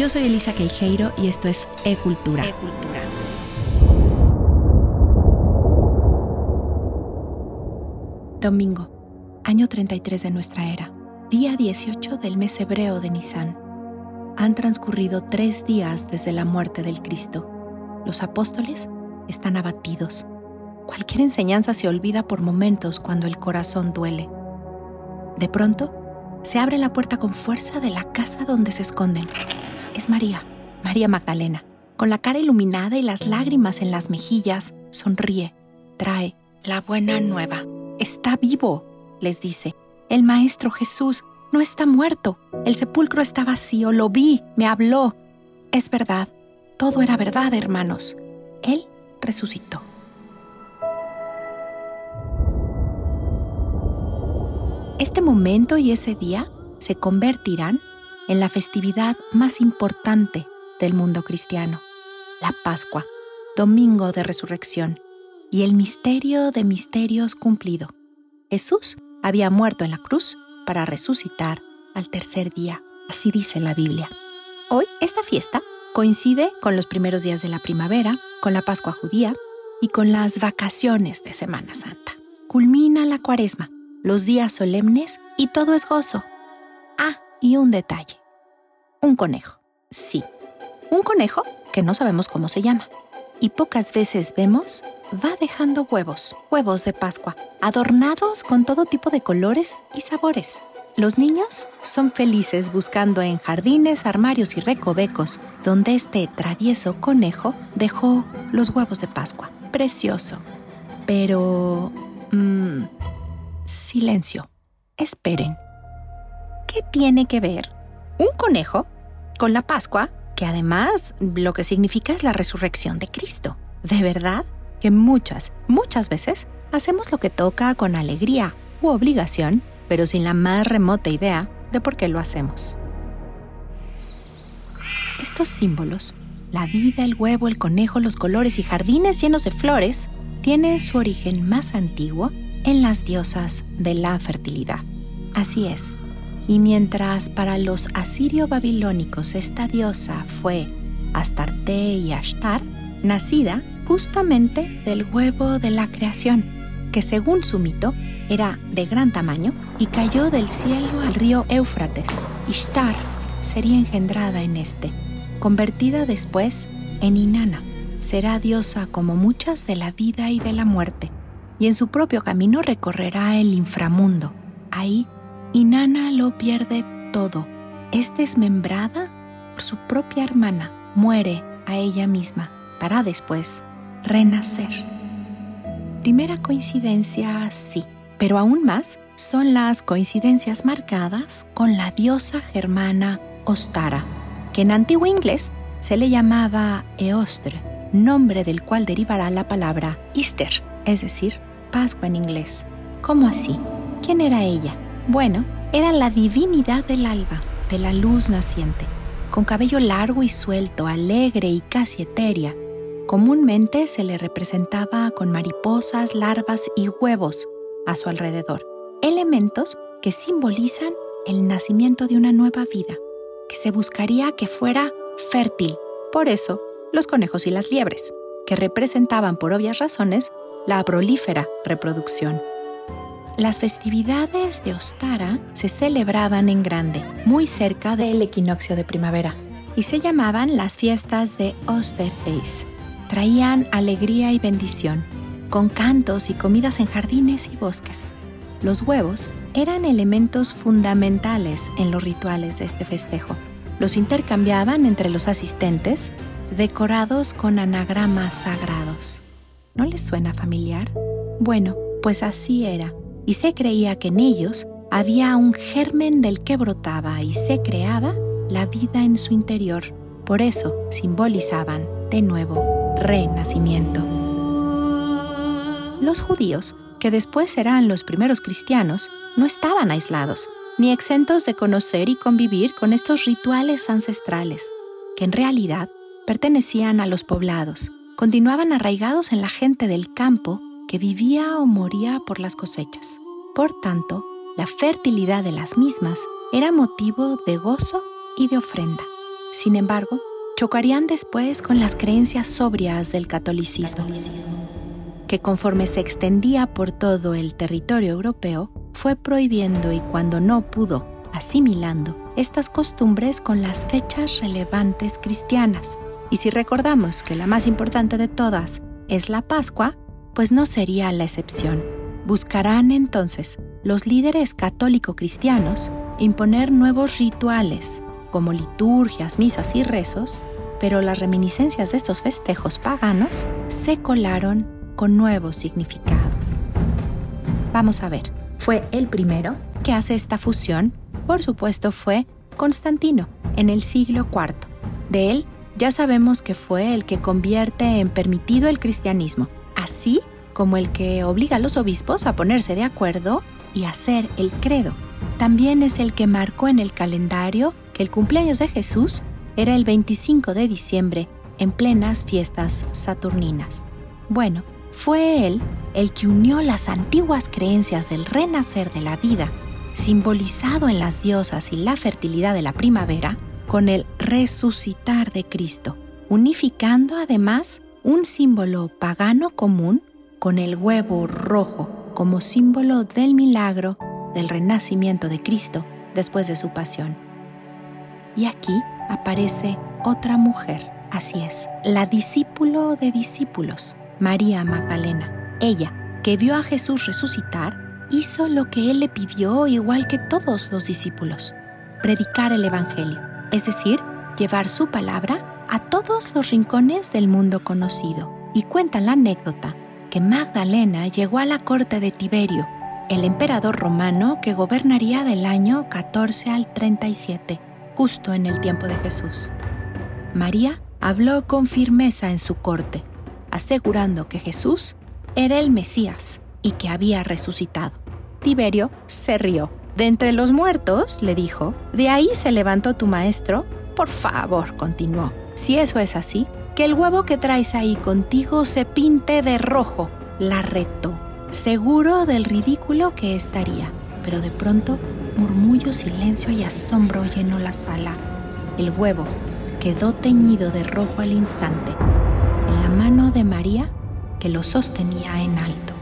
Yo soy Elisa Queijeiro y esto es E-Cultura. E-Cultura. Domingo, año 33 de nuestra era, día 18 del mes hebreo de Nisan. Han transcurrido tres días desde la muerte del Cristo. Los apóstoles están abatidos. Cualquier enseñanza se olvida por momentos cuando el corazón duele. De pronto, se abre la puerta con fuerza de la casa donde se esconden. Es María, María Magdalena. Con la cara iluminada y las lágrimas en las mejillas, sonríe. Trae la buena nueva. Está vivo, les dice. El Maestro Jesús no está muerto. El sepulcro está vacío. Lo vi, me habló. Es verdad. Todo era verdad, hermanos. Él resucitó. Este momento y ese día se convertirán en la festividad más importante del mundo cristiano, la Pascua, Domingo de Resurrección, y el misterio de misterios cumplido. Jesús había muerto en la cruz para resucitar al tercer día, así dice la Biblia. Hoy esta fiesta coincide con los primeros días de la primavera, con la Pascua judía y con las vacaciones de Semana Santa. Culmina la cuaresma los días solemnes y todo es gozo. Ah, y un detalle. Un conejo. Sí, un conejo que no sabemos cómo se llama. Y pocas veces vemos, va dejando huevos, huevos de Pascua, adornados con todo tipo de colores y sabores. Los niños son felices buscando en jardines, armarios y recovecos donde este travieso conejo dejó los huevos de Pascua. Precioso. Pero... Mmm, Silencio. Esperen. ¿Qué tiene que ver un conejo con la Pascua, que además lo que significa es la resurrección de Cristo? De verdad que muchas, muchas veces hacemos lo que toca con alegría u obligación, pero sin la más remota idea de por qué lo hacemos. Estos símbolos, la vida, el huevo, el conejo, los colores y jardines llenos de flores, tienen su origen más antiguo en las diosas de la fertilidad. Así es. Y mientras para los asirio-babilónicos esta diosa fue Astarte y Ashtar, nacida justamente del huevo de la creación, que según su mito era de gran tamaño y cayó del cielo al río Éufrates. Ishtar sería engendrada en este, convertida después en Inanna. Será diosa como muchas de la vida y de la muerte y en su propio camino recorrerá el inframundo. Ahí, Inanna lo pierde todo. Es desmembrada por su propia hermana. Muere a ella misma para después renacer. Primera coincidencia, sí, pero aún más son las coincidencias marcadas con la diosa germana Ostara, que en antiguo inglés se le llamaba Eostre, nombre del cual derivará la palabra Easter, es decir, Pascua en inglés. ¿Cómo así? ¿Quién era ella? Bueno, era la divinidad del alba, de la luz naciente, con cabello largo y suelto, alegre y casi etérea. Comúnmente se le representaba con mariposas, larvas y huevos a su alrededor, elementos que simbolizan el nacimiento de una nueva vida, que se buscaría que fuera fértil. Por eso, los conejos y las liebres, que representaban por obvias razones la prolífera reproducción. Las festividades de Ostara se celebraban en grande, muy cerca del equinoccio de primavera, y se llamaban las fiestas de Osterfeis. Traían alegría y bendición, con cantos y comidas en jardines y bosques. Los huevos eran elementos fundamentales en los rituales de este festejo. Los intercambiaban entre los asistentes, decorados con anagramas sagrados. ¿No les suena familiar? Bueno, pues así era, y se creía que en ellos había un germen del que brotaba y se creaba la vida en su interior. Por eso simbolizaban, de nuevo, renacimiento. Los judíos, que después serán los primeros cristianos, no estaban aislados, ni exentos de conocer y convivir con estos rituales ancestrales, que en realidad pertenecían a los poblados, continuaban arraigados en la gente del campo que vivía o moría por las cosechas. Por tanto, la fertilidad de las mismas era motivo de gozo y de ofrenda. Sin embargo, chocarían después con las creencias sobrias del catolicismo, que conforme se extendía por todo el territorio europeo, fue prohibiendo y cuando no pudo, asimilando estas costumbres con las fechas relevantes cristianas. Y si recordamos que la más importante de todas es la Pascua, pues no sería la excepción. Buscarán entonces los líderes católico-cristianos imponer nuevos rituales, como liturgias, misas y rezos, pero las reminiscencias de estos festejos paganos se colaron con nuevos significados. Vamos a ver, fue el primero que hace esta fusión, por supuesto fue Constantino, en el siglo IV. De él ya sabemos que fue el que convierte en permitido el cristianismo, así como el que obliga a los obispos a ponerse de acuerdo y hacer el credo. También es el que marcó en el calendario que el cumpleaños de Jesús era el 25 de diciembre, en plenas fiestas saturninas. Bueno, fue él el que unió las antiguas creencias del renacer de la vida, simbolizado en las diosas y la fertilidad de la primavera, con el resucitar de Cristo, unificando además un símbolo pagano común con el huevo rojo como símbolo del milagro del renacimiento de Cristo después de su pasión. Y aquí aparece otra mujer, así es, la discípulo de discípulos, María Magdalena. Ella, que vio a Jesús resucitar, hizo lo que él le pidió igual que todos los discípulos, predicar el Evangelio, es decir, llevar su palabra a todos los rincones del mundo conocido. Y cuenta la anécdota que Magdalena llegó a la corte de Tiberio, el emperador romano que gobernaría del año 14 al 37, justo en el tiempo de Jesús. María habló con firmeza en su corte, asegurando que Jesús era el Mesías y que había resucitado. Tiberio se rió. De entre los muertos, le dijo, ¿de ahí se levantó tu maestro? Por favor, continuó. Si eso es así, que el huevo que traes ahí contigo se pinte de rojo. La retó, seguro del ridículo que estaría. Pero de pronto, murmullo, silencio y asombro llenó la sala. El huevo quedó teñido de rojo al instante, en la mano de María que lo sostenía en alto.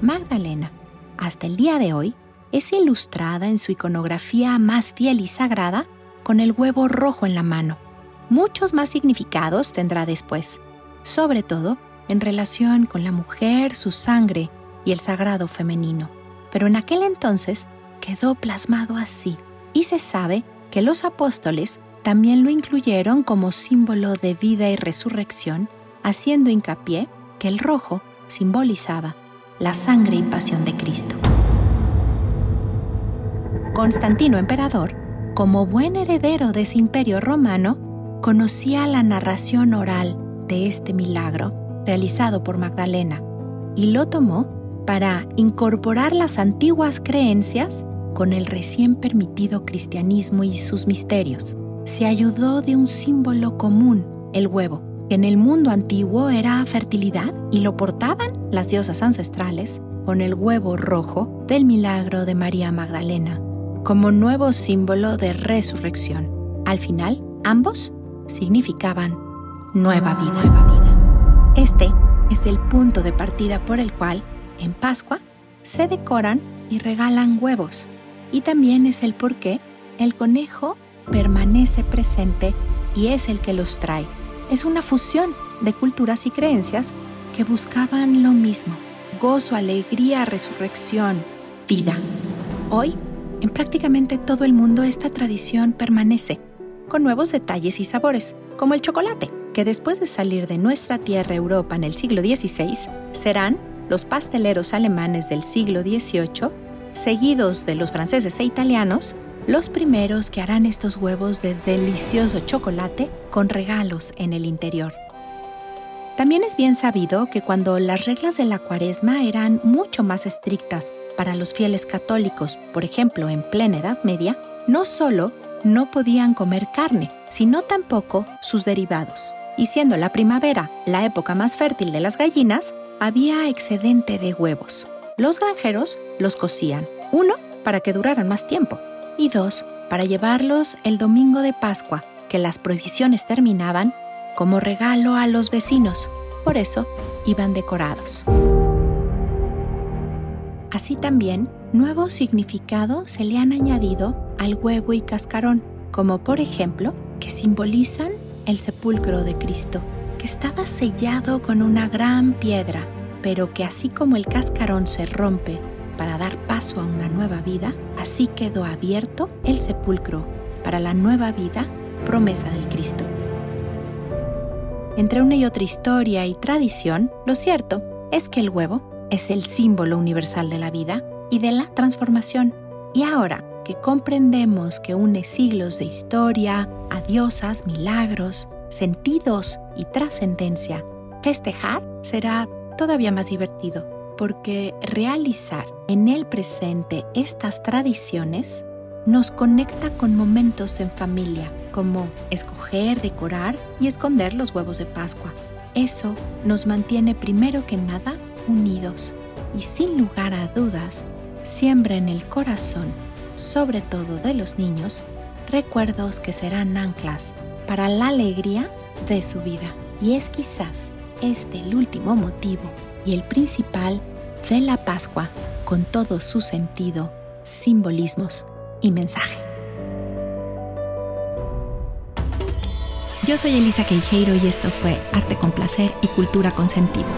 Magdalena, hasta el día de hoy, es ilustrada en su iconografía más fiel y sagrada con el huevo rojo en la mano muchos más significados tendrá después, sobre todo en relación con la mujer, su sangre y el sagrado femenino. Pero en aquel entonces quedó plasmado así, y se sabe que los apóstoles también lo incluyeron como símbolo de vida y resurrección, haciendo hincapié que el rojo simbolizaba la sangre y pasión de Cristo. Constantino emperador, como buen heredero de ese imperio romano, conocía la narración oral de este milagro realizado por Magdalena y lo tomó para incorporar las antiguas creencias con el recién permitido cristianismo y sus misterios. Se ayudó de un símbolo común, el huevo, que en el mundo antiguo era fertilidad y lo portaban las diosas ancestrales con el huevo rojo del milagro de María Magdalena, como nuevo símbolo de resurrección. Al final, ambos significaban nueva vida. Este es el punto de partida por el cual, en Pascua, se decoran y regalan huevos. Y también es el por qué el conejo permanece presente y es el que los trae. Es una fusión de culturas y creencias que buscaban lo mismo. Gozo, alegría, resurrección, vida. Hoy, en prácticamente todo el mundo esta tradición permanece con nuevos detalles y sabores, como el chocolate, que después de salir de nuestra tierra Europa en el siglo XVI, serán los pasteleros alemanes del siglo XVIII, seguidos de los franceses e italianos, los primeros que harán estos huevos de delicioso chocolate con regalos en el interior. También es bien sabido que cuando las reglas de la cuaresma eran mucho más estrictas para los fieles católicos, por ejemplo en plena Edad Media, no solo no podían comer carne, sino tampoco sus derivados. Y siendo la primavera la época más fértil de las gallinas, había excedente de huevos. Los granjeros los cocían, uno, para que duraran más tiempo, y dos, para llevarlos el domingo de Pascua, que las prohibiciones terminaban, como regalo a los vecinos. Por eso iban decorados. Así también, nuevos significados se le han añadido al huevo y cascarón, como por ejemplo que simbolizan el sepulcro de Cristo, que estaba sellado con una gran piedra, pero que así como el cascarón se rompe para dar paso a una nueva vida, así quedó abierto el sepulcro para la nueva vida, promesa del Cristo. Entre una y otra historia y tradición, lo cierto es que el huevo es el símbolo universal de la vida y de la transformación. Y ahora que comprendemos que une siglos de historia, adiosas, milagros, sentidos y trascendencia, festejar será todavía más divertido, porque realizar en el presente estas tradiciones nos conecta con momentos en familia, como escoger, decorar y esconder los huevos de Pascua. Eso nos mantiene primero que nada unidos y sin lugar a dudas siembra en el corazón, sobre todo de los niños, recuerdos que serán anclas para la alegría de su vida. Y es quizás este el último motivo y el principal de la Pascua con todo su sentido, simbolismos y mensaje. Yo soy Elisa Queijeiro y esto fue Arte con Placer y Cultura con Sentido.